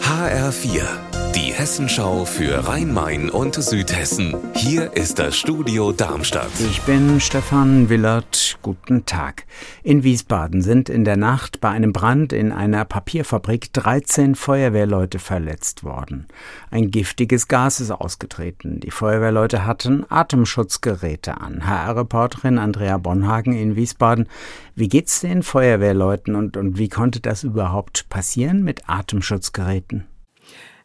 HR4, die Hessenschau für Rhein-Main und Südhessen. Hier ist das Studio Darmstadt. Ich bin Stefan Willert. Guten Tag. In Wiesbaden sind in der Nacht bei einem Brand in einer Papierfabrik 13 Feuerwehrleute verletzt worden. Ein giftiges Gas ist ausgetreten. Die Feuerwehrleute hatten Atemschutzgeräte an. HR-Reporterin Andrea Bonhagen in Wiesbaden. Wie geht's den Feuerwehrleuten und, und wie konnte das überhaupt passieren mit Atemschutzgeräten?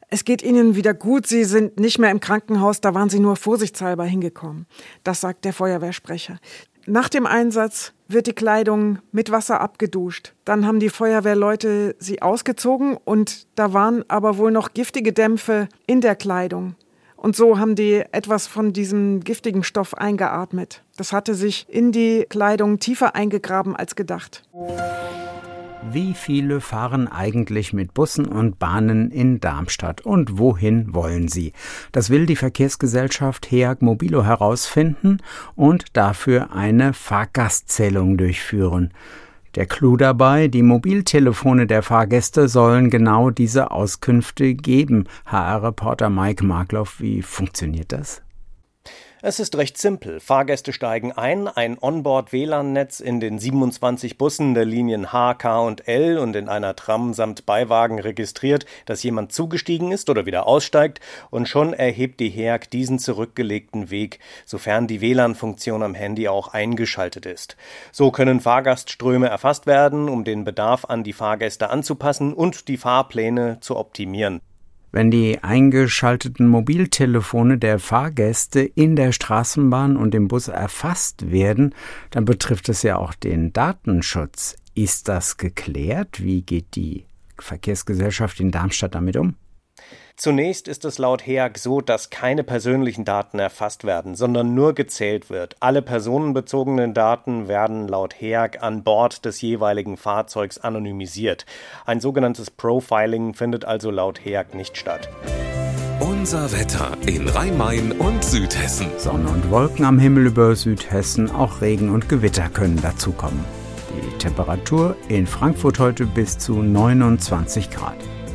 Es geht ihnen wieder gut. Sie sind nicht mehr im Krankenhaus. Da waren sie nur vorsichtshalber hingekommen. Das sagt der Feuerwehrsprecher. Nach dem Einsatz wird die Kleidung mit Wasser abgeduscht. Dann haben die Feuerwehrleute sie ausgezogen und da waren aber wohl noch giftige Dämpfe in der Kleidung. Und so haben die etwas von diesem giftigen Stoff eingeatmet. Das hatte sich in die Kleidung tiefer eingegraben als gedacht. Wie viele fahren eigentlich mit Bussen und Bahnen in Darmstadt und wohin wollen sie? Das will die Verkehrsgesellschaft HEAG Mobilo herausfinden und dafür eine Fahrgastzählung durchführen. Der Clou dabei, die Mobiltelefone der Fahrgäste sollen genau diese Auskünfte geben. HR-Reporter Mike Markloff, wie funktioniert das? Es ist recht simpel. Fahrgäste steigen ein, ein Onboard-WLAN-Netz in den 27 Bussen der Linien H, K und L und in einer Tram samt Beiwagen registriert, dass jemand zugestiegen ist oder wieder aussteigt und schon erhebt die HEAG diesen zurückgelegten Weg, sofern die WLAN-Funktion am Handy auch eingeschaltet ist. So können Fahrgastströme erfasst werden, um den Bedarf an die Fahrgäste anzupassen und die Fahrpläne zu optimieren. Wenn die eingeschalteten Mobiltelefone der Fahrgäste in der Straßenbahn und im Bus erfasst werden, dann betrifft es ja auch den Datenschutz. Ist das geklärt? Wie geht die Verkehrsgesellschaft in Darmstadt damit um? Zunächst ist es laut HEAG so, dass keine persönlichen Daten erfasst werden, sondern nur gezählt wird. Alle personenbezogenen Daten werden laut HEAG an Bord des jeweiligen Fahrzeugs anonymisiert. Ein sogenanntes Profiling findet also laut HEAG nicht statt. Unser Wetter in Rhein-Main und Südhessen. Sonne und Wolken am Himmel über Südhessen, auch Regen und Gewitter können dazukommen. Die Temperatur in Frankfurt heute bis zu 29 Grad.